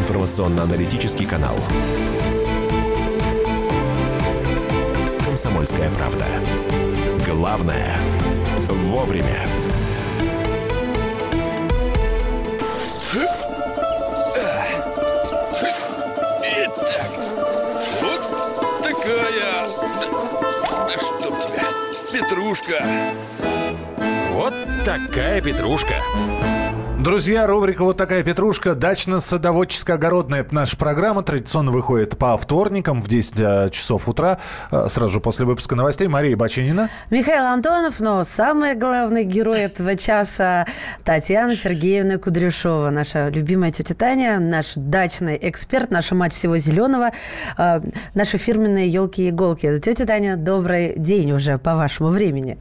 информационно-аналитический канал. «Комсомольская правда». Главное – вовремя. Итак, вот такая... Да, да чтоб тебя, петрушка. Вот такая петрушка. Друзья, рубрика «Вот такая петрушка» дачно-садоводческо-огородная наша программа. Традиционно выходит по вторникам в 10 э, часов утра, э, сразу после выпуска новостей. Мария Бачинина. Михаил Антонов, но самый главный герой этого часа Татьяна Сергеевна Кудряшова, наша любимая тетя Таня, наш дачный эксперт, наша мать всего зеленого, э, наши фирменные елки-иголки. Тетя Таня, добрый день уже по вашему времени.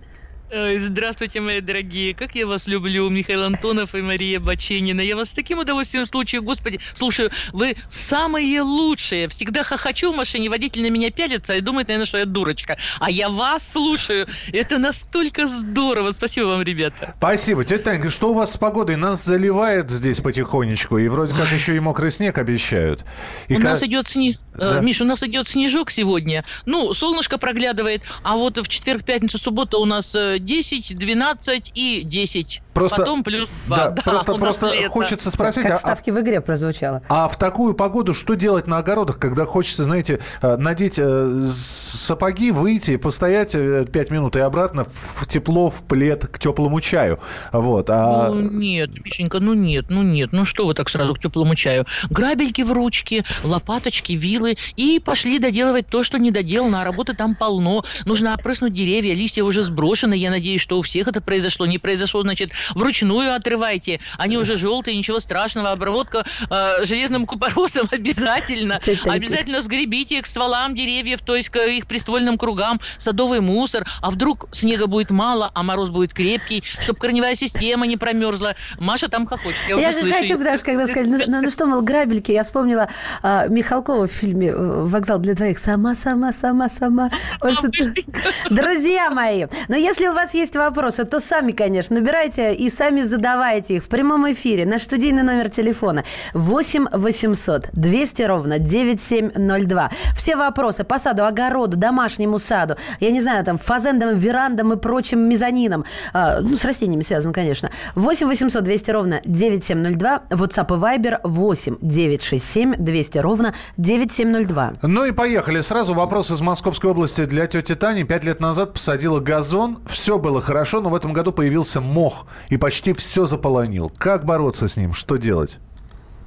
Здравствуйте, мои дорогие. Как я вас люблю, Михаил Антонов и Мария Баченина. Я вас с таким удовольствием слушаю. Господи, слушаю, вы самые лучшие. Всегда хохочу в машине, водитель на меня пялится и думает, наверное, что я дурочка. А я вас слушаю. Это настолько здорово. Спасибо вам, ребята. Спасибо. Тетя Танька, что у вас с погодой? Нас заливает здесь потихонечку. И вроде как еще и мокрый снег обещают. И у как... нас идет снег. Да. Миша, у нас идет снежок сегодня. Ну, солнышко проглядывает. А вот в четверг, пятницу, субботу у нас 10, 12 и 10. Просто, Потом плюс 2. Да, да, просто просто хочется спросить... Как а, ставки в игре прозвучало. А в такую погоду что делать на огородах, когда хочется, знаете, э, надеть э, сапоги, выйти, постоять 5 э, минут и обратно в тепло, в плед, к теплому чаю? Вот. А... Ну, нет, Мишенька, ну нет, ну нет. Ну что вы так сразу к теплому чаю? Грабельки в ручки, лопаточки, вилы и пошли доделывать то, что не доделано, а работы там полно. Нужно опрыснуть деревья, листья уже сброшены. Я надеюсь, что у всех это произошло. Не произошло, значит, вручную отрывайте. Они уже желтые, ничего страшного. Обработка э, железным купоросом обязательно. Обязательно сгребите к стволам деревьев, то есть к их приствольным кругам садовый мусор. А вдруг снега будет мало, а мороз будет крепкий, чтобы корневая система не промерзла. Маша там хохочет. Я, я же хочу, потому что когда сказали, ну, ну, ну что, мол, грабельки, я вспомнила а, Михалкова в фильме «Вокзал для двоих». Сама, сама, сама, сама. Друзья мои, но если у вас есть вопросы, то сами, конечно, набирайте и сами задавайте их в прямом эфире. Наш студийный номер телефона 8 800 200 ровно 9702. Все вопросы по саду, огороду, домашнему саду, я не знаю, там, фазендам, верандам и прочим мезонинам, а, ну, с растениями связан, конечно. 8 800 200 ровно 9702. WhatsApp и Viber 8 967 200 ровно 9702. Ну и поехали. Сразу вопрос из Московской области для тети Тани. Пять лет назад посадила газон. Все было хорошо, но в этом году появился мох. И почти все заполонил. Как бороться с ним? Что делать?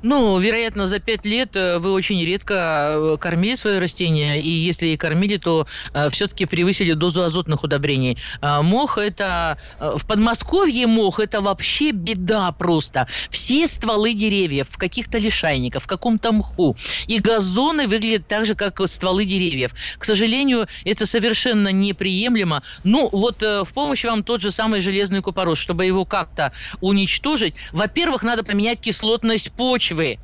Ну, вероятно, за пять лет э, вы очень редко э, кормили свое растение, и если и кормили, то э, все-таки превысили дозу азотных удобрений. Мох это... В Подмосковье мох это вообще беда просто. Все стволы деревьев в каких-то лишайниках, в каком-то мху. И газоны выглядят так же, как стволы деревьев. К сожалению, это совершенно неприемлемо. Ну, вот в помощь вам тот же самый железный купорос, чтобы его как-то уничтожить. Во-первых, надо поменять кислотность почвы почвы.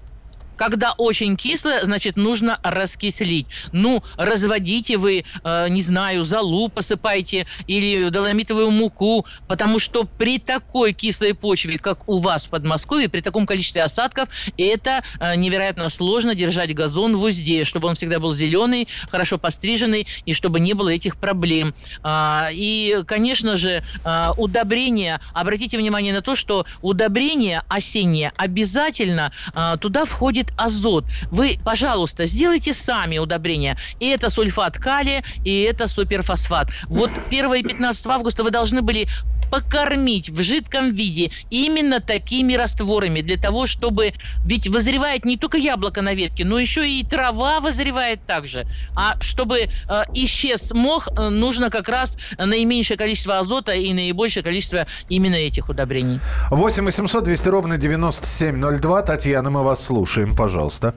Когда очень кисло, значит, нужно раскислить. Ну, разводите вы, э, не знаю, золу посыпайте или доломитовую муку, потому что при такой кислой почве, как у вас в Подмосковье, при таком количестве осадков, это э, невероятно сложно держать газон в узде, чтобы он всегда был зеленый, хорошо постриженный, и чтобы не было этих проблем. А, и, конечно же, а, удобрения, обратите внимание на то, что удобрение осеннее обязательно а, туда входит азот. Вы, пожалуйста, сделайте сами удобрения. И это сульфат калия, и это суперфосфат. Вот 1 и 15 августа вы должны были покормить в жидком виде именно такими растворами для того, чтобы... Ведь вызревает не только яблоко на ветке, но еще и трава вызревает также. А чтобы э, исчез мох, э, нужно как раз наименьшее количество азота и наибольшее количество именно этих удобрений. 8 800 200 ровно 9702. Татьяна, мы вас слушаем пожалуйста.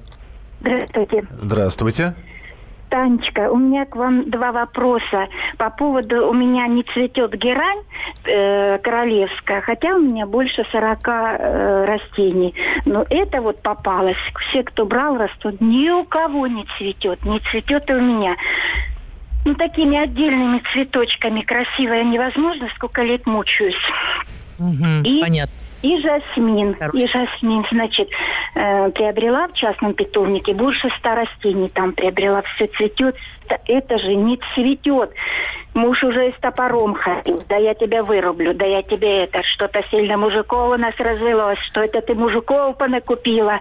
Здравствуйте. Здравствуйте. Танечка, у меня к вам два вопроса. По поводу, у меня не цветет герань э, королевская, хотя у меня больше 40 э, растений. Но это вот попалось. Все, кто брал, растут. Ни у кого не цветет. Не цветет и у меня. Ну, такими отдельными цветочками красивая невозможно, сколько лет мучаюсь. Угу, и, понятно. И жасмин. И жасмин, значит, э, приобрела в частном питомнике. Больше ста растений там приобрела. Все цветет. Это же не цветет. Муж уже и с топором ходил. Да я тебя вырублю. Да я тебе это. Что-то сильно мужиков у нас развелось. Что это ты мужиков понакупила?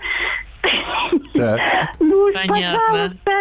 Ну, пожалуйста,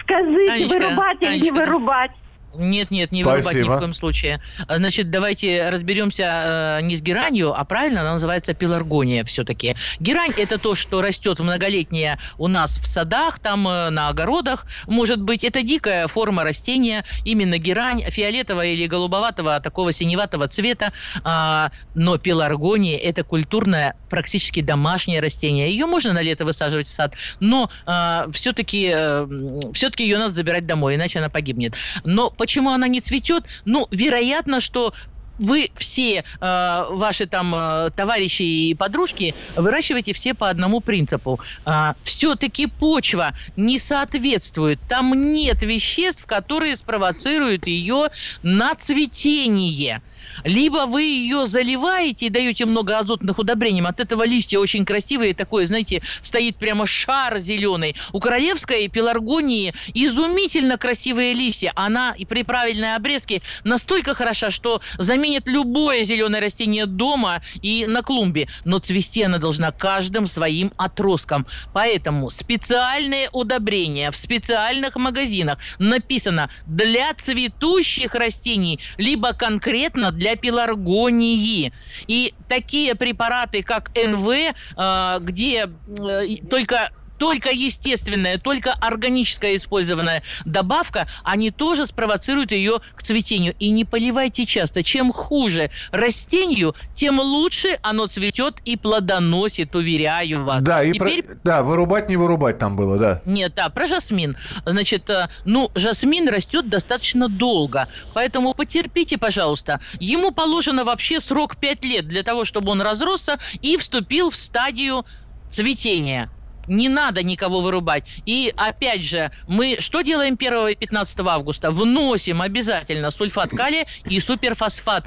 скажите, вырубать или не вырубать? Нет, нет, не Спасибо. вырубать ни в коем случае. Значит, давайте разберемся э, не с геранью, а правильно она называется пеларгония все-таки. Герань – это то, что растет многолетнее у нас в садах, там э, на огородах. Может быть, это дикая форма растения, именно герань, фиолетового или голубоватого, такого синеватого цвета. А, но пеларгония – это культурное, практически домашнее растение. Ее можно на лето высаживать в сад, но а, все-таки, э, все-таки ее надо забирать домой, иначе она погибнет. Но Почему она не цветет? Ну, вероятно, что вы все э, ваши там э, товарищи и подружки выращиваете все по одному принципу. Э, все-таки почва не соответствует. Там нет веществ, которые спровоцируют ее на цветение либо вы ее заливаете и даете много азотных удобрений, от этого листья очень красивые, такое, знаете, стоит прямо шар зеленый. У королевской пеларгонии изумительно красивые листья. Она и при правильной обрезке настолько хороша, что заменит любое зеленое растение дома и на клумбе. Но цвести она должна каждым своим отростком. Поэтому специальные удобрения в специальных магазинах написано для цветущих растений, либо конкретно для пеларгонии. И такие препараты, как НВ, э, где э, только только естественная, только органическая использованная добавка, они тоже спровоцируют ее к цветению. И не поливайте часто. Чем хуже растению, тем лучше оно цветет и плодоносит, уверяю вас. Да, и Теперь... про... да, вырубать не вырубать там было, да. Нет, да, про жасмин. Значит, э, ну, жасмин растет достаточно долго, поэтому потерпите, пожалуйста. Ему положено вообще срок 5 лет для того, чтобы он разросся и вступил в стадию цветения не надо никого вырубать. И опять же, мы что делаем 1 и 15 августа? Вносим обязательно сульфат калия и суперфосфат.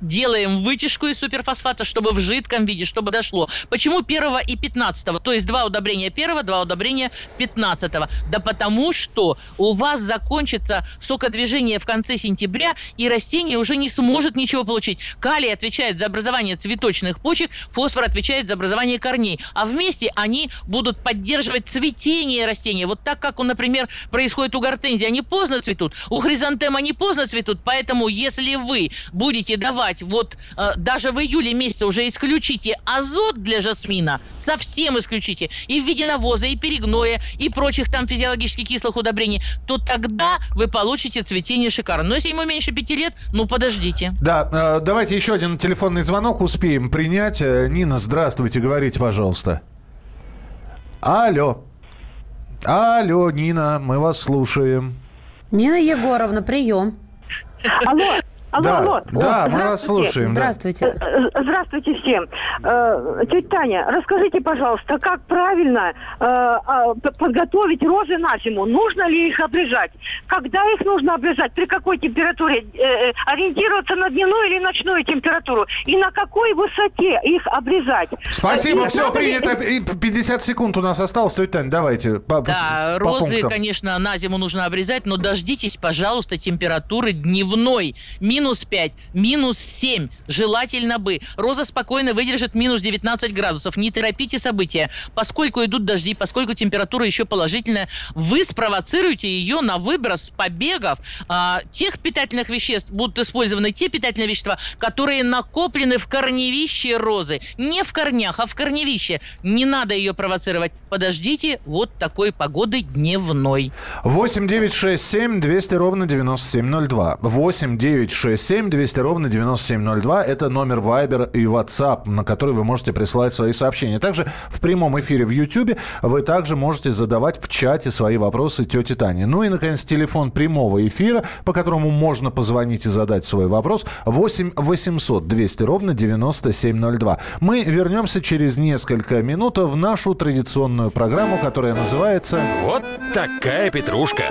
Делаем вытяжку из суперфосфата, чтобы в жидком виде, чтобы дошло. Почему 1 и 15? То есть два удобрения 1, два удобрения 15. Да потому что у вас закончится сокодвижение в конце сентября, и растение уже не сможет ничего получить. Калий отвечает за образование цветочных почек, фосфор отвечает за образование корней. А вместе они будут поддерживать цветение растения. Вот так, как, например, происходит у гортензии. Они поздно цветут, у хризантем они поздно цветут. Поэтому, если вы будете давать давать, вот э, даже в июле месяце уже исключите азот для жасмина, совсем исключите, и в виде навоза, и перегноя, и прочих там физиологически кислых удобрений, то тогда вы получите цветение шикарно. Но если ему меньше пяти лет, ну подождите. Да, э, давайте еще один телефонный звонок успеем принять. Э, Нина, здравствуйте, говорите, пожалуйста. Алло. Алло, Нина, мы вас слушаем. Нина Егоровна, прием. Алло, Алло, да, алло. Да, мы вас слушаем. Здравствуйте. Да. Э, э, здравствуйте всем. Э, тетя Таня, расскажите, пожалуйста, как правильно а, подготовить розы на зиму? Нужно ли их обрезать? Когда их нужно обрезать? При какой температуре? Ориентироваться на дневную или ночную температуру? И на какой высоте их обрезать? Спасибо, все принято. 50 секунд у нас осталось. Тетя Таня, давайте по, Да, по розы, пунктам. конечно, на зиму нужно обрезать, но дождитесь, пожалуйста, температуры дневной минус 5, минус 7, желательно бы. Роза спокойно выдержит минус 19 градусов. Не торопите события. Поскольку идут дожди, поскольку температура еще положительная, вы спровоцируете ее на выброс побегов а, тех питательных веществ. Будут использованы те питательные вещества, которые накоплены в корневище розы. Не в корнях, а в корневище. Не надо ее провоцировать. Подождите вот такой погоды дневной. 8 9 6 7 200 ровно 9702. 8 9 6 967 200 ровно 9702. Это номер Viber и WhatsApp, на который вы можете присылать свои сообщения. Также в прямом эфире в YouTube вы также можете задавать в чате свои вопросы тете Тане. Ну и, наконец, телефон прямого эфира, по которому можно позвонить и задать свой вопрос. 8 800 200 ровно 9702. Мы вернемся через несколько минут в нашу традиционную программу, которая называется... Вот такая петрушка.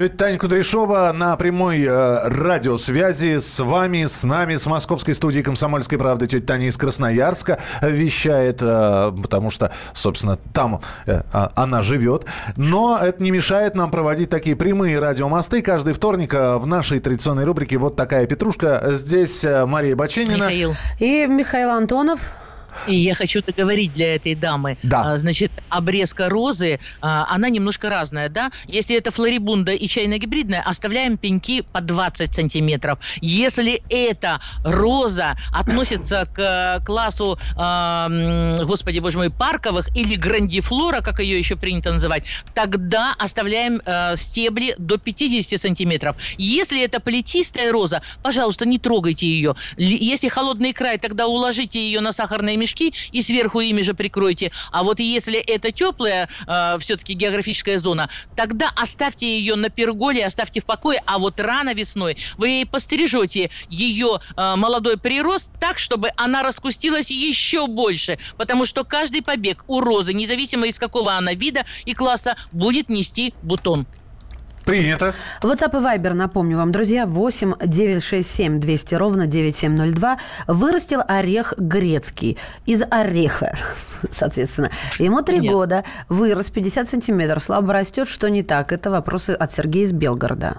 Это Таня Кудряшова на прямой э, радиосвязи с вами, с нами, с московской студии «Комсомольской правды». Тетя Таня из Красноярска вещает, э, потому что, собственно, там э, а, она живет. Но это не мешает нам проводить такие прямые радиомосты. Каждый вторник э, в нашей традиционной рубрике «Вот такая петрушка». Здесь э, Мария Баченина. Михаил. И Михаил Антонов. И я хочу договорить для этой дамы. Да. А, значит, обрезка розы, а, она немножко разная, да? Если это флорибунда и чайно-гибридная, оставляем пеньки по 20 сантиметров. Если это роза относится к э, классу, а, господи боже мой, парковых или грандифлора, как ее еще принято называть, тогда оставляем э, стебли до 50 сантиметров. Если это плетистая роза, пожалуйста, не трогайте ее. Если холодный край, тогда уложите ее на сахарные мешки и сверху ими же прикройте. А вот если это теплая э, все-таки географическая зона, тогда оставьте ее на перголе, оставьте в покое, а вот рано весной вы постережете ее э, молодой прирост так, чтобы она раскустилась еще больше, потому что каждый побег у розы, независимо из какого она вида и класса, будет нести бутон. Принято. WhatsApp и Viber, напомню вам, друзья, 8 967 200 ровно 9702. Вырастил орех грецкий из ореха, соответственно. Ему три года, вырос 50 сантиметров, слабо растет, что не так? Это вопросы от Сергея из Белгорода.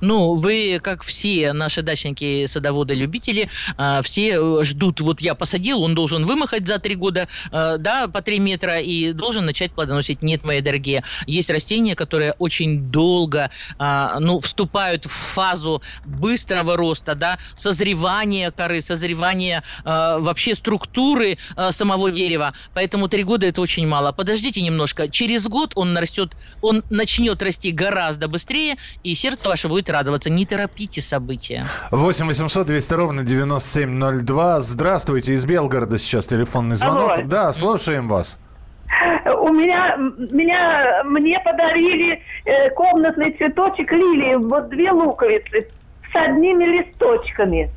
Ну, вы, как все наши дачники, садоводы, любители, а, все э, ждут, вот я посадил, он должен вымахать за три года, э, да, по три метра, и должен начать плодоносить. Нет, мои дорогие, есть растения, которые очень долго, а, ну, вступают в фазу быстрого роста, да, созревания коры, созревания э, вообще структуры самого дерева. Поэтому три года это очень мало. Подождите немножко. Через год он нарастет, он начнет расти гораздо быстрее, и сердце ваше будет радоваться. Не торопите события. 8 800 200 ровно 9702. Здравствуйте, из Белгорода сейчас телефонный звонок. Алло. Да, слушаем вас. У меня, меня, мне подарили э, комнатный цветочек лилии, вот две луковицы с одними листочками.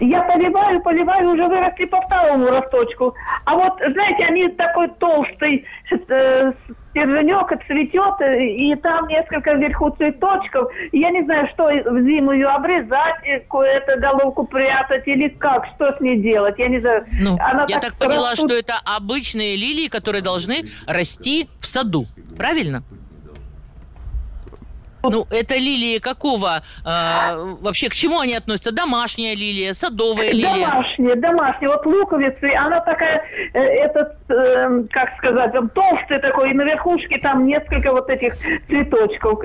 Я поливаю, поливаю, уже выросли по второму росточку. А вот, знаете, они такой толстый э, стерженек цветет, и там несколько вверху цветочков. Я не знаю, что в зиму ее обрезать, эту головку прятать или как, что с ней делать. Я не знаю. Ну, Она я так поняла, растут- что это обычные лилии, которые должны расти в саду. Правильно? Ну, это лилии какого? э, вообще, к чему они относятся? Домашняя лилия, садовая лилия? Домашняя, домашняя. Вот луковицы, она такая, э, этот, э, как сказать, он толстый такой, и на верхушке там несколько вот этих цветочков.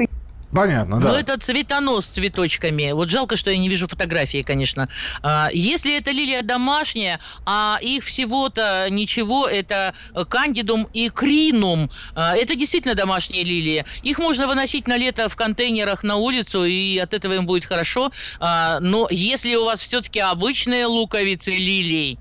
Понятно, да. Ну, это цветонос с цветочками. Вот жалко, что я не вижу фотографии, конечно. А, Если это лилия домашняя, а их всего-то ничего, это кандидум и кринум. А, Это действительно домашние лилии. Их можно выносить на лето в контейнерах на улицу, и от этого им будет хорошо. А, Но если у вас все-таки обычные луковицы лилий,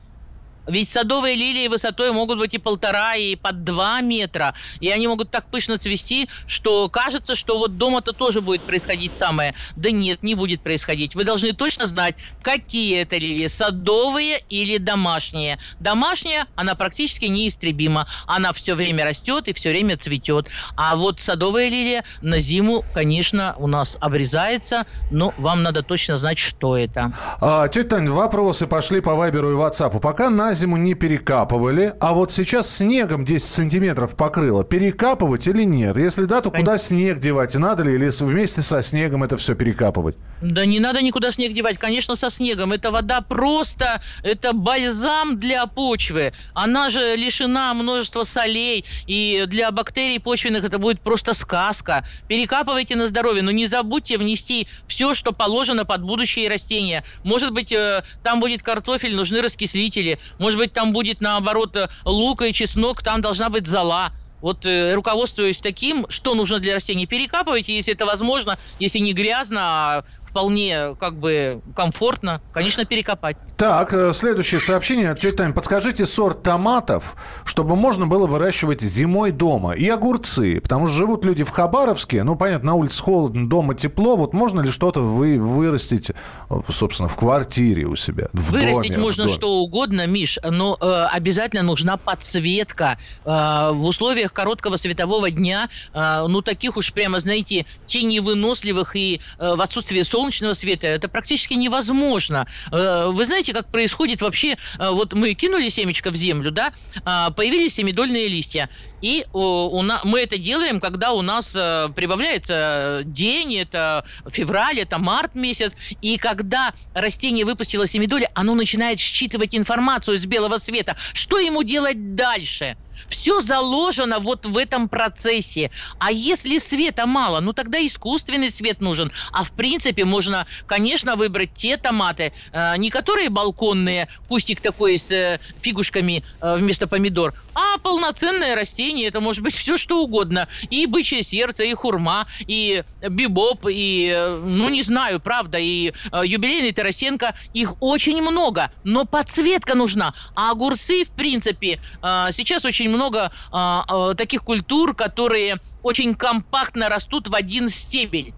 ведь садовые лилии высотой могут быть и полтора, и под два метра. И они могут так пышно цвести, что кажется, что вот дома-то тоже будет происходить самое. Да нет, не будет происходить. Вы должны точно знать, какие это лилии, садовые или домашние. Домашняя, она практически неистребима. Она все время растет и все время цветет. А вот садовая лилия на зиму, конечно, у нас обрезается, но вам надо точно знать, что это. А, тетя Тань, вопросы пошли по Вайберу и Ватсапу. Пока на зиму не перекапывали, а вот сейчас снегом 10 сантиметров покрыло. Перекапывать или нет? Если да, то куда снег девать? Надо ли или вместе со снегом это все перекапывать? Да не надо никуда снег девать, конечно, со снегом. Это вода просто, это бальзам для почвы. Она же лишена множества солей, и для бактерий почвенных это будет просто сказка. Перекапывайте на здоровье, но не забудьте внести все, что положено под будущие растения. Может быть, э, там будет картофель, нужны раскислители. Может быть, там будет, наоборот, э, лук и чеснок, там должна быть зола. вот э, руководствуясь таким, что нужно для растений, перекапывайте, если это возможно, если не грязно, а вполне как бы комфортно, конечно, перекопать. Так, э, следующее сообщение. Тетя Таня, подскажите сорт томатов, чтобы можно было выращивать зимой дома. И огурцы, потому что живут люди в Хабаровске. Ну, понятно, на улице холодно, дома тепло. Вот можно ли что-то вы, вырастить, э, собственно, в квартире у себя, в Вырастить доме, можно в доме? что угодно, Миш, но э, обязательно нужна подсветка. Э, в условиях короткого светового дня, э, ну, таких уж прямо, знаете, теневыносливых и э, в отсутствии солнечного света, это практически невозможно. Э, вы знаете, как происходит вообще, э, вот мы кинули семечко в землю, да, э, появились семидольные листья, и у на- мы это делаем, когда у нас э, прибавляется день, это февраль, это март месяц, и когда растение выпустило семидоли, оно начинает считывать информацию из белого света. Что ему делать дальше? Все заложено вот в этом процессе. А если света мало, ну тогда искусственный свет нужен. А в принципе можно, конечно, выбрать те томаты, э, не которые балконные, кустик такой с э, фигушками э, вместо помидор, а полноценное растение. Это может быть все что угодно. И бычье сердце, и хурма, и бибоп, и, э, ну не знаю, правда, и э, юбилейный Тарасенко. Их очень много, но подсветка нужна. А огурцы, в принципе, э, сейчас очень много э, э, таких культур, которые очень компактно растут в один стебель.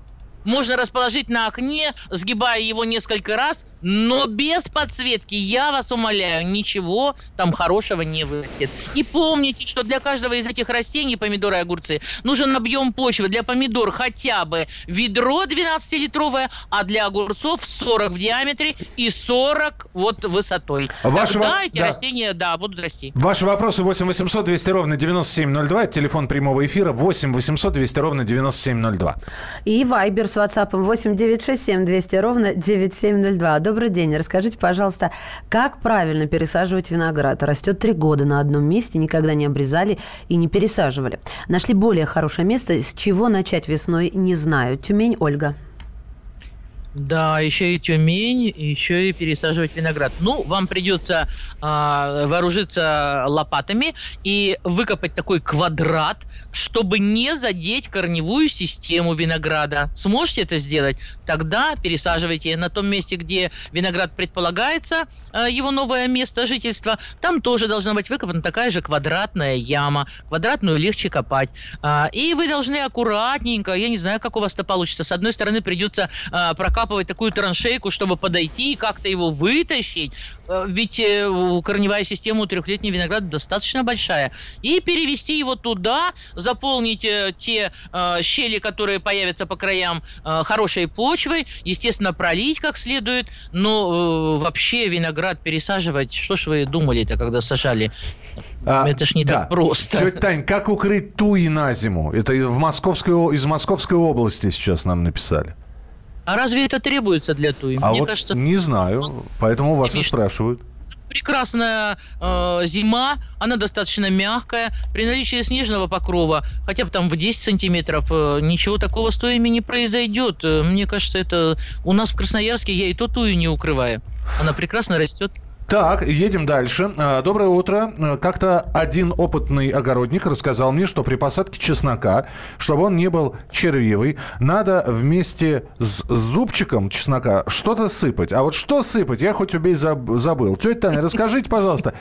Можно расположить на окне, сгибая его несколько раз, но без подсветки, я вас умоляю, ничего там хорошего не вырастет. И помните, что для каждого из этих растений, помидоры и огурцы, нужен объем почвы. Для помидор хотя бы ведро 12-литровое, а для огурцов 40 в диаметре и 40 вот высотой. Ваши Тогда во- эти да. растения, да, будут расти. Ваши вопросы 8 800 200 ровно 9702. Это телефон прямого эфира 8 800 200 ровно 9702. И Вайбер с WhatsApp 8 967 200 ровно 9702. Добрый день. Расскажите, пожалуйста, как правильно пересаживать виноград? Растет три года на одном месте, никогда не обрезали и не пересаживали. Нашли более хорошее место. С чего начать весной, не знаю. Тюмень, Ольга. Да, еще и Тюмень, еще и пересаживать виноград. Ну, вам придется а, вооружиться лопатами и выкопать такой квадрат, чтобы не задеть корневую систему винограда. Сможете это сделать? Тогда пересаживайте на том месте, где виноград предполагается, а, его новое место жительства. Там тоже должна быть выкопана такая же квадратная яма. Квадратную легче копать. А, и вы должны аккуратненько, я не знаю, как у вас это получится. С одной стороны, придется а, прокапывать такую траншейку, чтобы подойти и как-то его вытащить. Э, Ведь э, корневая система у трехлетнего винограда достаточно большая. И перевести его туда, заполнить э, те э, щели, которые появятся по краям, э, хорошей почвой, естественно, пролить как следует. Но э, вообще виноград пересаживать, что ж вы думали-то, когда сажали? А, Это ж не да. так просто. Тетя Тань, как укрыть туи на зиму? Это из Московской, из Московской области сейчас нам написали. А разве это требуется для туи? А Мне вот кажется, не знаю, поэтому вас и спрашивают. прекрасная э, зима, она достаточно мягкая. При наличии снежного покрова, хотя бы там в 10 сантиметров, э, ничего такого с туями не произойдет. Э, Мне кажется, это у нас в Красноярске я и то тую не укрываю. Она прекрасно растет. Так, едем дальше. А, Доброе утро. А, Как-то один опытный огородник рассказал мне, что при посадке чеснока, чтобы он не был червивый, надо вместе с зубчиком чеснока что-то сыпать. А вот что сыпать, я хоть убей заб- забыл. Тетя Таня, расскажите, пожалуйста,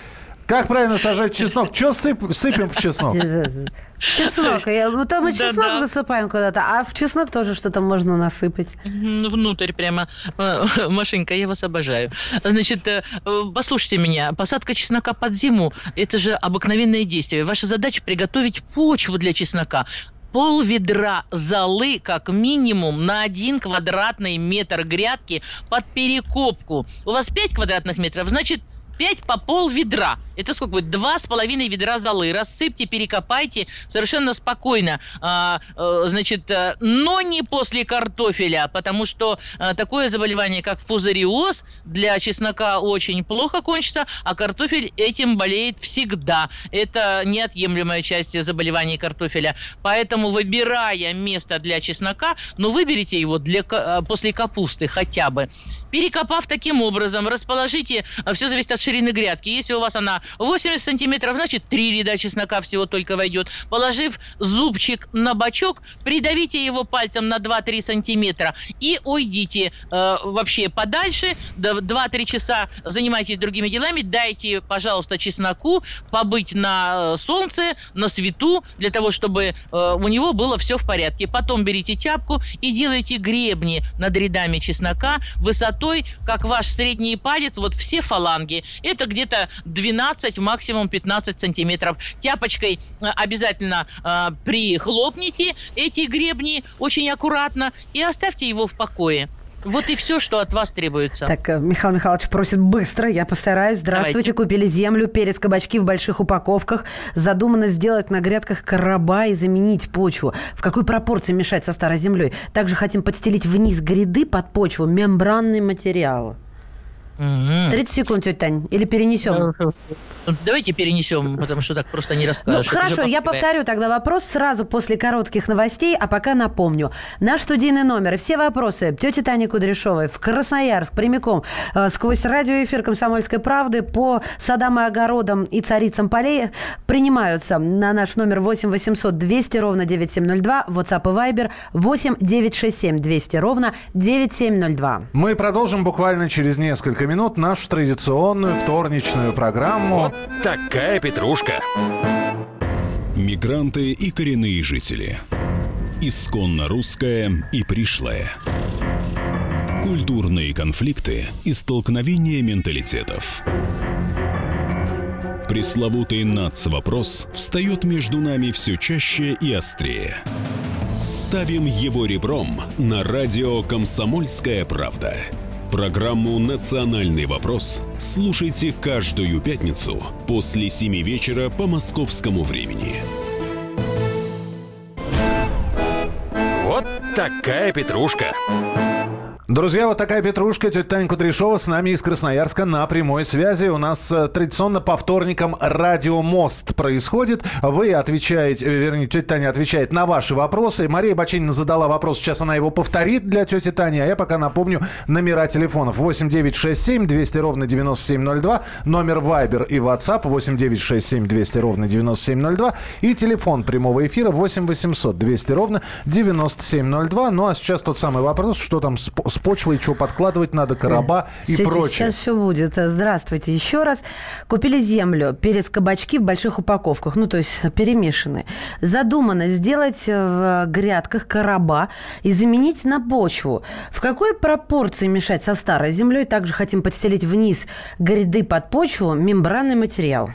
как правильно сажать чеснок? Что сып- сыпем в чеснок? В чеснок. Я- ну, то мы чеснок засыпаем куда-то, а в чеснок тоже что-то можно насыпать. Внутрь прямо. Э, Машенька, я вас обожаю. Значит, э, э, послушайте меня. Посадка чеснока под зиму – это же обыкновенное действие. Ваша задача – приготовить почву для чеснока. Пол ведра золы как минимум на один квадратный метр грядки под перекопку. У вас 5 квадратных метров, значит 5 по пол ведра. Это сколько будет? Два с половиной ведра золы. Рассыпьте, перекопайте совершенно спокойно. А, э, значит, э, но не после картофеля, потому что э, такое заболевание, как фузариоз, для чеснока очень плохо кончится, а картофель этим болеет всегда. Это неотъемлемая часть заболеваний картофеля. Поэтому, выбирая место для чеснока, ну, выберите его для, после капусты хотя бы. Перекопав таким образом, расположите, все зависит от ширины грядки. Если у вас она 80 сантиметров, значит 3 ряда чеснока всего только войдет. Положив зубчик на бачок, придавите его пальцем на 2-3 сантиметра и уйдите э, вообще подальше. 2-3 часа занимайтесь другими делами. Дайте, пожалуйста, чесноку побыть на э, солнце, на свету, для того, чтобы э, у него было все в порядке. Потом берите тяпку и делайте гребни над рядами чеснока высотой, как ваш средний палец, вот все фаланги. Это где-то 12, максимум 15 сантиметров. Тяпочкой э, обязательно э, прихлопните эти гребни очень аккуратно и оставьте его в покое. Вот и все, что от вас требуется. Так, э, Михаил Михайлович просит быстро, я постараюсь. Здравствуйте, Давайте. купили землю, перец, кабачки в больших упаковках. Задумано сделать на грядках короба и заменить почву. В какой пропорции мешать со старой землей? Также хотим подстелить вниз гряды под почву мембранный материал. 30 секунд, тетя Тань. Или перенесем? Давайте перенесем, потому что так просто не расскажешь. Ну, хорошо, я повторю тогда вопрос сразу после коротких новостей, а пока напомню. Наш студийный номер и все вопросы тети Тани Кудряшовой в Красноярск прямиком э, сквозь радиоэфир «Комсомольской правды» по садам и огородам и царицам полей принимаются на наш номер 8 800 200 ровно 9702, WhatsApp и Viber 8 967 200 ровно 9702. Мы продолжим буквально через несколько минут нашу традиционную вторничную программу вот такая петрушка. Мигранты и коренные жители. Исконно русская и пришлая. Культурные конфликты и столкновения менталитетов. Пресловутый НАЦ-вопрос встает между нами все чаще и острее. Ставим его ребром на радио «Комсомольская правда». Программу «Национальный вопрос» слушайте каждую пятницу после 7 вечера по московскому времени. Вот такая петрушка. Друзья, вот такая петрушка. Тетя Таня Кудряшова с нами из Красноярска на прямой связи. У нас э, традиционно по вторникам радиомост происходит. Вы отвечаете, э, вернее, тетя Таня отвечает на ваши вопросы. Мария Бачинина задала вопрос, сейчас она его повторит для тети Тани. А я пока напомню номера телефонов. 8967 200 ровно 9702. Номер Viber и WhatsApp 8967 200 ровно 9702. И телефон прямого эфира 8 800 200 ровно 9702. Ну а сейчас тот самый вопрос, что там с с почвой, что подкладывать надо, короба и Сейчас, прочее. Сейчас все будет. Здравствуйте еще раз. Купили землю, перец, кабачки в больших упаковках, ну, то есть перемешанные. Задумано сделать в грядках короба и заменить на почву. В какой пропорции мешать со старой землей? Также хотим подселить вниз гряды под почву мембранный материал.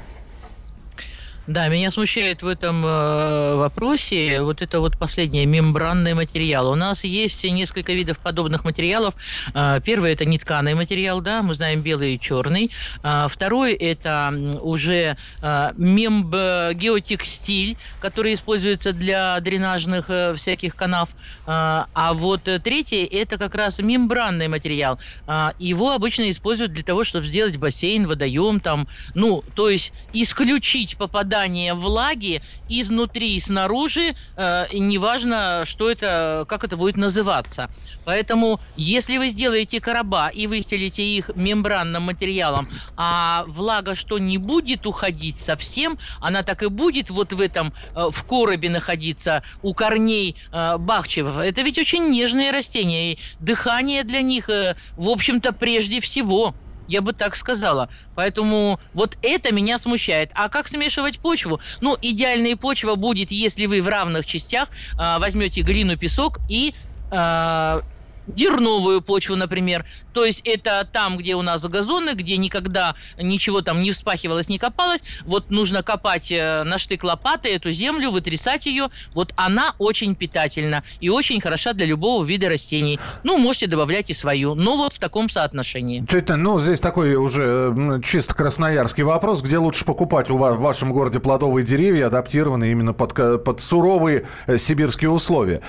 Да, меня смущает в этом э, вопросе вот это вот последнее мембранный материал. У нас есть несколько видов подобных материалов. Э, первый это нетканый материал, да, мы знаем белый и черный. Э, второй это уже э, мембгеотекстиль, который используется для дренажных э, всяких канав. Э, а вот третий это как раз мембранный материал. Э, его обычно используют для того, чтобы сделать бассейн, водоем там, ну, то есть исключить попадание попадание влаги изнутри и снаружи, э, неважно, что это, как это будет называться. Поэтому, если вы сделаете короба и выстелите их мембранным материалом, а влага что не будет уходить совсем, она так и будет вот в этом, э, в коробе находиться у корней э, бахчевых. Это ведь очень нежные растения, и дыхание для них, э, в общем-то, прежде всего – я бы так сказала. Поэтому вот это меня смущает. А как смешивать почву? Ну, идеальная почва будет, если вы в равных частях э, возьмете глину, песок и э, дерновую почву, например. То есть это там, где у нас газоны, где никогда ничего там не вспахивалось, не копалось. Вот нужно копать э, на штык лопаты эту землю, вытрясать ее. Вот она очень питательна и очень хороша для любого вида растений. Ну, можете добавлять и свою, но вот в таком соотношении. Тетя, ну, здесь такой уже чисто красноярский вопрос. Где лучше покупать у вас в вашем городе плодовые деревья, адаптированные именно под, под суровые э, сибирские условия?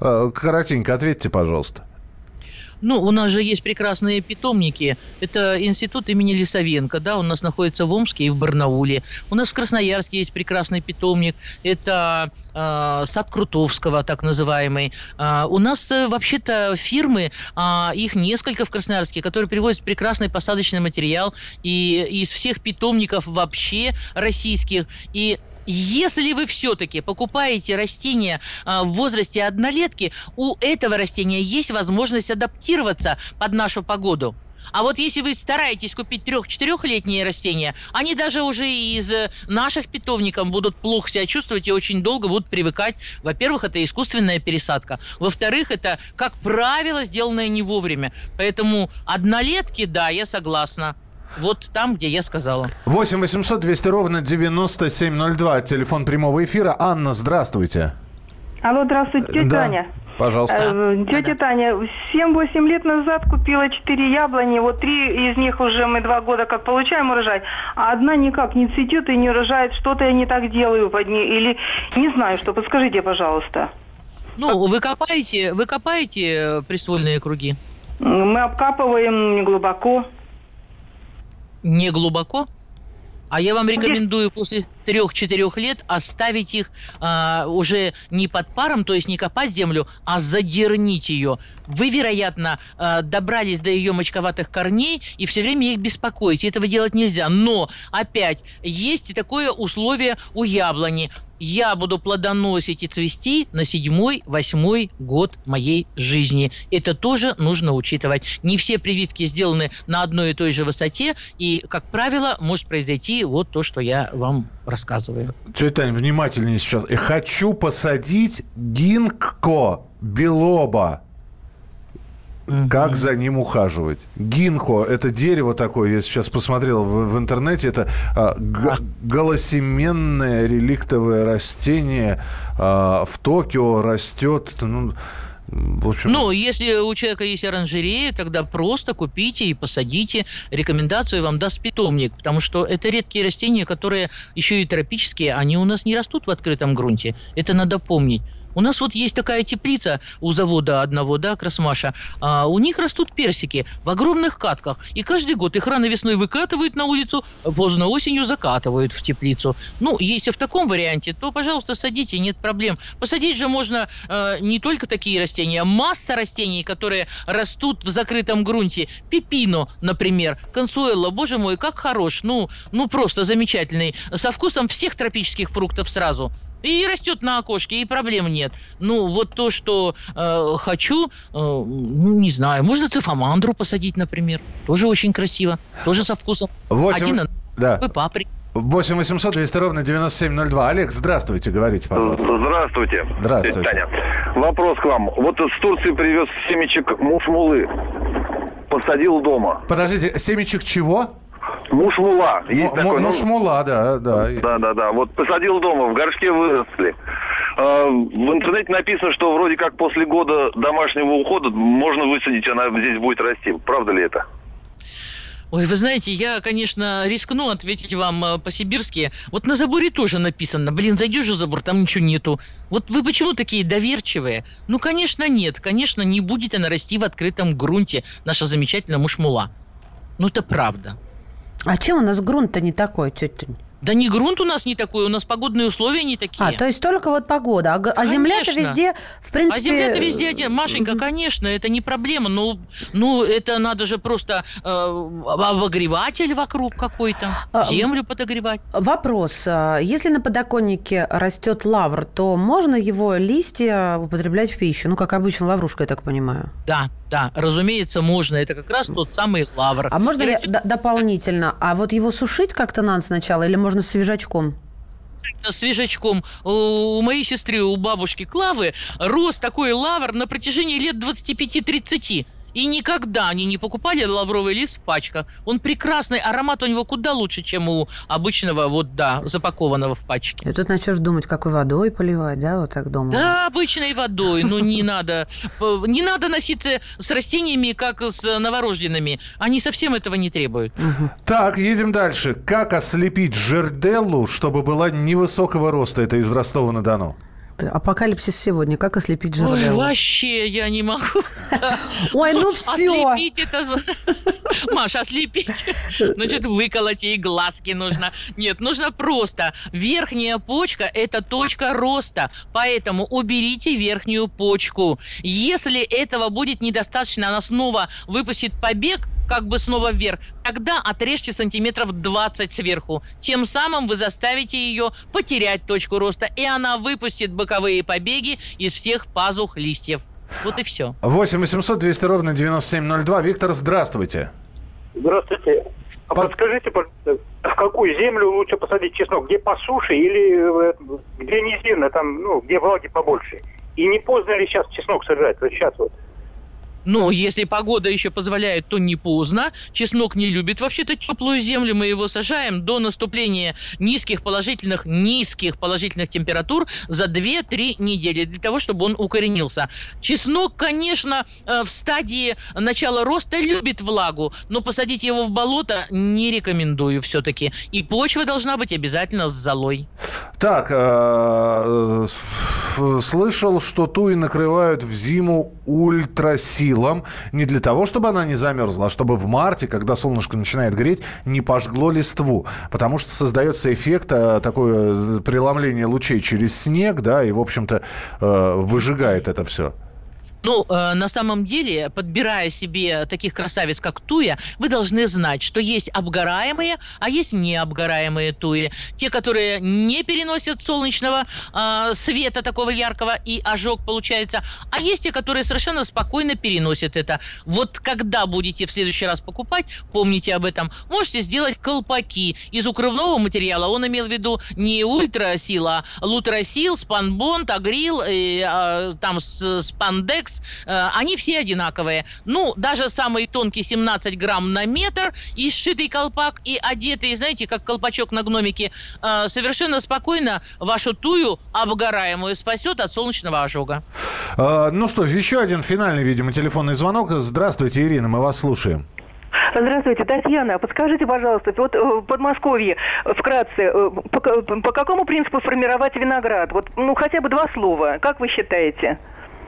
Э, коротенько ответьте, пожалуйста. Ну, у нас же есть прекрасные питомники. Это институт имени Лисовенко, да, у нас находится в Омске и в Барнауле. У нас в Красноярске есть прекрасный питомник. Это э, сад Крутовского, так называемый. Э, у нас э, вообще-то фирмы, э, их несколько в Красноярске, которые привозят прекрасный посадочный материал и из всех питомников вообще российских. И если вы все-таки покупаете растения а, в возрасте однолетки, у этого растения есть возможность адаптироваться под нашу погоду. А вот если вы стараетесь купить трех-четырехлетние растения, они даже уже из наших питомников будут плохо себя чувствовать и очень долго будут привыкать. Во-первых, это искусственная пересадка. Во-вторых, это, как правило, сделанное не вовремя. Поэтому однолетки, да, я согласна. Вот там, где я сказала. 8 800 200 ровно 9702. Телефон прямого эфира. Анна, здравствуйте. Алло, здравствуйте, тетя Да. Таня. Пожалуйста. Э, Тетя Таня, 7-8 лет назад купила 4 яблони, вот три из них уже мы два года как получаем урожай, а одна никак не цветет и не урожает, что-то я не так делаю под ней, или не знаю что, подскажите, пожалуйста. Ну, вы копаете, вы копаете э, приствольные круги? Мы обкапываем неглубоко. Не глубоко? А я вам рекомендую после трех-четырех лет оставить их а, уже не под паром, то есть не копать землю, а задернить ее. Вы, вероятно, а, добрались до ее мочковатых корней и все время их беспокоите. Этого делать нельзя. Но, опять, есть такое условие у яблони. Я буду плодоносить и цвести на седьмой, восьмой год моей жизни. Это тоже нужно учитывать. Не все прививки сделаны на одной и той же высоте, и, как правило, может произойти вот то, что я вам рассказываю. Тетя Таня, внимательнее сейчас. Я хочу посадить гинкко белоба. Как за ним ухаживать? Гинхо – это дерево такое, я сейчас посмотрел в, в интернете, это а, г- голосеменное реликтовое растение а, в Токио растет. Ну, в общем, Ну, если у человека есть оранжерея, тогда просто купите и посадите. Рекомендацию вам даст питомник, потому что это редкие растения, которые еще и тропические, они у нас не растут в открытом грунте. Это надо помнить. У нас вот есть такая теплица у завода одного, да, Красмаша. А у них растут персики в огромных катках. И каждый год их рано весной выкатывают на улицу, а поздно осенью закатывают в теплицу. Ну, если в таком варианте, то, пожалуйста, садите, нет проблем. Посадить же можно э, не только такие растения, масса растений, которые растут в закрытом грунте. Пепино, например, консуэлло, боже мой, как хорош. Ну, ну просто замечательный. Со вкусом всех тропических фруктов сразу. И растет на окошке, и проблем нет. Ну, вот то, что э, хочу, э, ну, не знаю, можно цифамандру посадить, например. Тоже очень красиво. Тоже со вкусом. Восемь- Один да. паприк. 8 800 200 ровно 9702. Олег, здравствуйте, говорите, пожалуйста. Здравствуйте. Здравствуйте. Таня. Вопрос к вам. Вот из Турции привез семечек мушмулы. Посадил дома. Подождите, семечек чего? Мушмула. Есть М- такой, м- ну, мушмула, да, да. Да, да, да. Вот посадил дома, в горшке выросли. Э, В интернете написано, что вроде как после года домашнего ухода можно высадить, она здесь будет расти. Правда ли это? Ой, вы знаете, я, конечно, рискну ответить вам э, по-сибирски. Вот на заборе тоже написано. Блин, зайдешь за забор, там ничего нету. Вот вы почему такие доверчивые? Ну, конечно, нет. Конечно, не будет она расти в открытом грунте, наша замечательная мушмула. Ну, это правда. А чем у нас грунт-то не такой, тетя? Да не грунт у нас не такой, у нас погодные условия не такие. А, то есть только вот погода. А, а земля-то везде, в принципе... А земля-то везде один. Машенька, конечно, это не проблема. Ну, ну это надо же просто э, обогреватель вокруг какой-то, А, землю подогревать. Вопрос. А, Если на подоконнике растет лавр, то можно его листья употреблять в пищу? Ну, как обычно, лаврушка, я так понимаю. Да, да, разумеется, можно. Это как раз тот самый лавр. А можно И я растет д- дополнительно? А вот его сушить как-то надо сначала или можно свежачком? свежачком. У у моей сестры, у бабушки Клавы, рос такой лавр на протяжении лет 25-30. И никогда они не покупали лавровый лист в пачках. Он прекрасный, аромат у него куда лучше, чем у обычного, вот да, запакованного в пачке. И тут начнешь думать, какой водой поливать, да, вот так дома? Да, обычной водой, но не надо. э, Не надо носиться с растениями, как с новорожденными. Они совсем этого не требуют. Так, едем дальше. Как ослепить жерделлу, чтобы была невысокого роста? Это из Ростова-на-Дону. Ты, апокалипсис сегодня. Как ослепить журавля? Ой, вообще я не могу. Ой, ну все. Ослепить это... Маша, ослепить. Значит, выколоть ей глазки нужно. Нет, нужно просто. Верхняя почка – это точка роста. Поэтому уберите верхнюю почку. Если этого будет недостаточно, она снова выпустит побег, как бы снова вверх, тогда отрежьте сантиметров 20 сверху. Тем самым вы заставите ее потерять точку роста, и она выпустит боковые побеги из всех пазух листьев. Вот и все. 8 800 200 ровно 9702. Виктор, здравствуйте. Здравствуйте. А подскажите, пожалуйста, в какую землю лучше посадить чеснок? Где по суше или э, где низинно, там, ну, где влаги побольше? И не поздно ли сейчас чеснок сажать? Вот сейчас вот. Ну, если погода еще позволяет, то не поздно. Чеснок не любит вообще-то теплую землю. Мы его сажаем до наступления низких положительных, низких положительных температур за 2-3 недели для того, чтобы он укоренился. Чеснок, конечно, э, в стадии начала роста любит влагу, но посадить его в болото не рекомендую все-таки. И почва должна быть обязательно с золой. Так, э, э, слышал, что туи накрывают в зиму ультрасилом. Не для того, чтобы она не замерзла, а чтобы в марте, когда солнышко начинает греть, не пожгло листву. Потому что создается эффект, э, такое преломление лучей через снег, да, и, в общем-то, выжигает это все. Ну, э, на самом деле, подбирая себе таких красавиц, как туя, вы должны знать, что есть обгораемые, а есть необгораемые туи. Те, которые не переносят солнечного э, света такого яркого, и ожог получается. А есть те, которые совершенно спокойно переносят это. Вот когда будете в следующий раз покупать, помните об этом. Можете сделать колпаки из укрывного материала. Он имел в виду не ультрасил, а лутрасил, спанбонд, агрил, и, э, там спандекс, секс, э, они все одинаковые. Ну, даже самый тонкий 17 грамм на метр и сшитый колпак, и одетый, знаете, как колпачок на гномике, э, совершенно спокойно вашу тую обгораемую спасет от солнечного ожога. А, ну что, еще один финальный, видимо, телефонный звонок. Здравствуйте, Ирина, мы вас слушаем. Здравствуйте, Татьяна. Подскажите, пожалуйста, вот э, в Подмосковье вкратце, по, по какому принципу формировать виноград? Вот, ну, хотя бы два слова. Как вы считаете?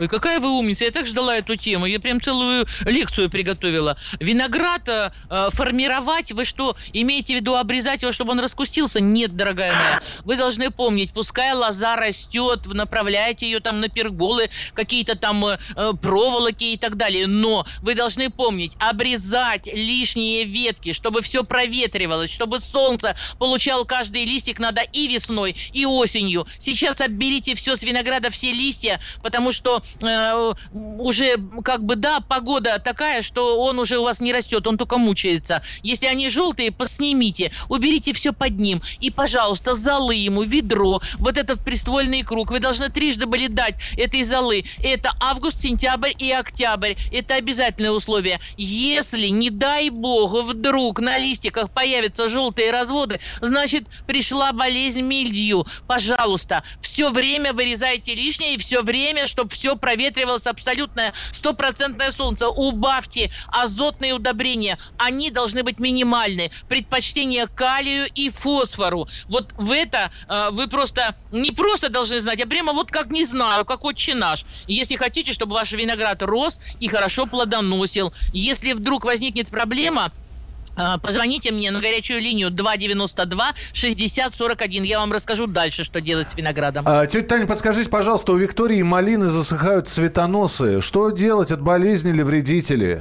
Ой, какая вы умница, я так ждала эту тему, я прям целую лекцию приготовила. Виноград э, э, формировать, вы что, имеете в виду обрезать его, чтобы он раскустился? Нет, дорогая моя. Вы должны помнить, пускай лоза растет, вы направляете ее там на перголы, какие-то там э, э, проволоки и так далее, но вы должны помнить, обрезать лишние ветки, чтобы все проветривалось, чтобы солнце получал каждый листик надо и весной, и осенью. Сейчас отберите все с винограда, все листья, потому что э, уже как бы, да, погода такая, что он уже у вас не растет, он только мучается. Если они желтые, поснимите, уберите все под ним. И, пожалуйста, золы ему, ведро, вот этот приствольный круг. Вы должны трижды были дать этой золы. Это август, сентябрь и октябрь. Это обязательное условие. Если, не дай бог, вдруг на листиках появятся желтые разводы, значит, пришла болезнь мильдью. Пожалуйста, все время вырезайте лишнее и все время, чтобы все все проветривалось абсолютное стопроцентное солнце. Убавьте азотные удобрения. Они должны быть минимальны. Предпочтение калию и фосфору. Вот в это э, вы просто не просто должны знать, а прямо вот как не знаю, как отче наш. Если хотите, чтобы ваш виноград рос и хорошо плодоносил. Если вдруг возникнет проблема, позвоните мне на горячую линию 292 60 41. Я вам расскажу дальше, что делать с виноградом. А, тетя Таня, подскажите, пожалуйста, у Виктории малины засыхают цветоносы. Что делать от болезни или вредителей?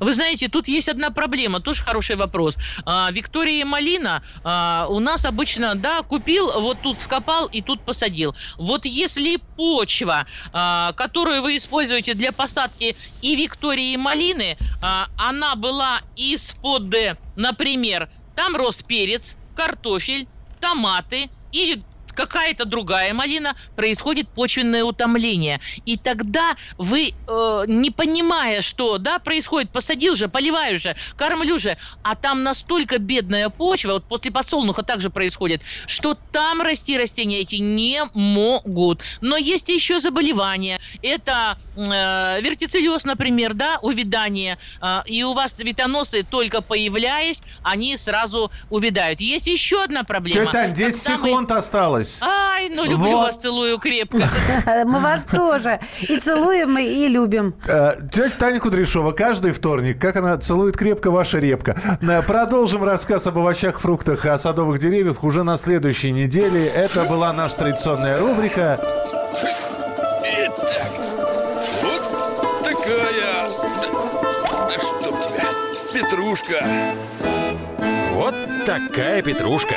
Вы знаете, тут есть одна проблема, тоже хороший вопрос. А, Виктория Малина а, у нас обычно, да, купил, вот тут вскопал и тут посадил. Вот если почва, а, которую вы используете для посадки и Виктории Малины, а, она была из-под, например, там рос перец, картофель, томаты или какая-то другая малина, происходит почвенное утомление. И тогда вы, э, не понимая, что да, происходит, посадил же, поливаю же, кормлю же, а там настолько бедная почва, вот после подсолнуха также происходит, что там расти растения эти не могут. Но есть еще заболевания. Это э, вертицеллез, например, да, увядание. Э, и у вас цветоносы, только появляясь, они сразу увядают. Есть еще одна проблема. Тетя 10 секунд осталось осталось. Ай, ну люблю Вот. вас, целую крепко. Мы вас тоже и целуем, и- и любим. Э, Тетя Таня Кудряшова каждый вторник, как она целует крепко ваша репка. Э, Продолжим рассказ об овощах, фруктах, о садовых деревьях уже на следующей неделе. Это была наша традиционная рубрика. Итак, вот такая... Да, да чтоб тебя, Петрушка. Вот такая петрушка.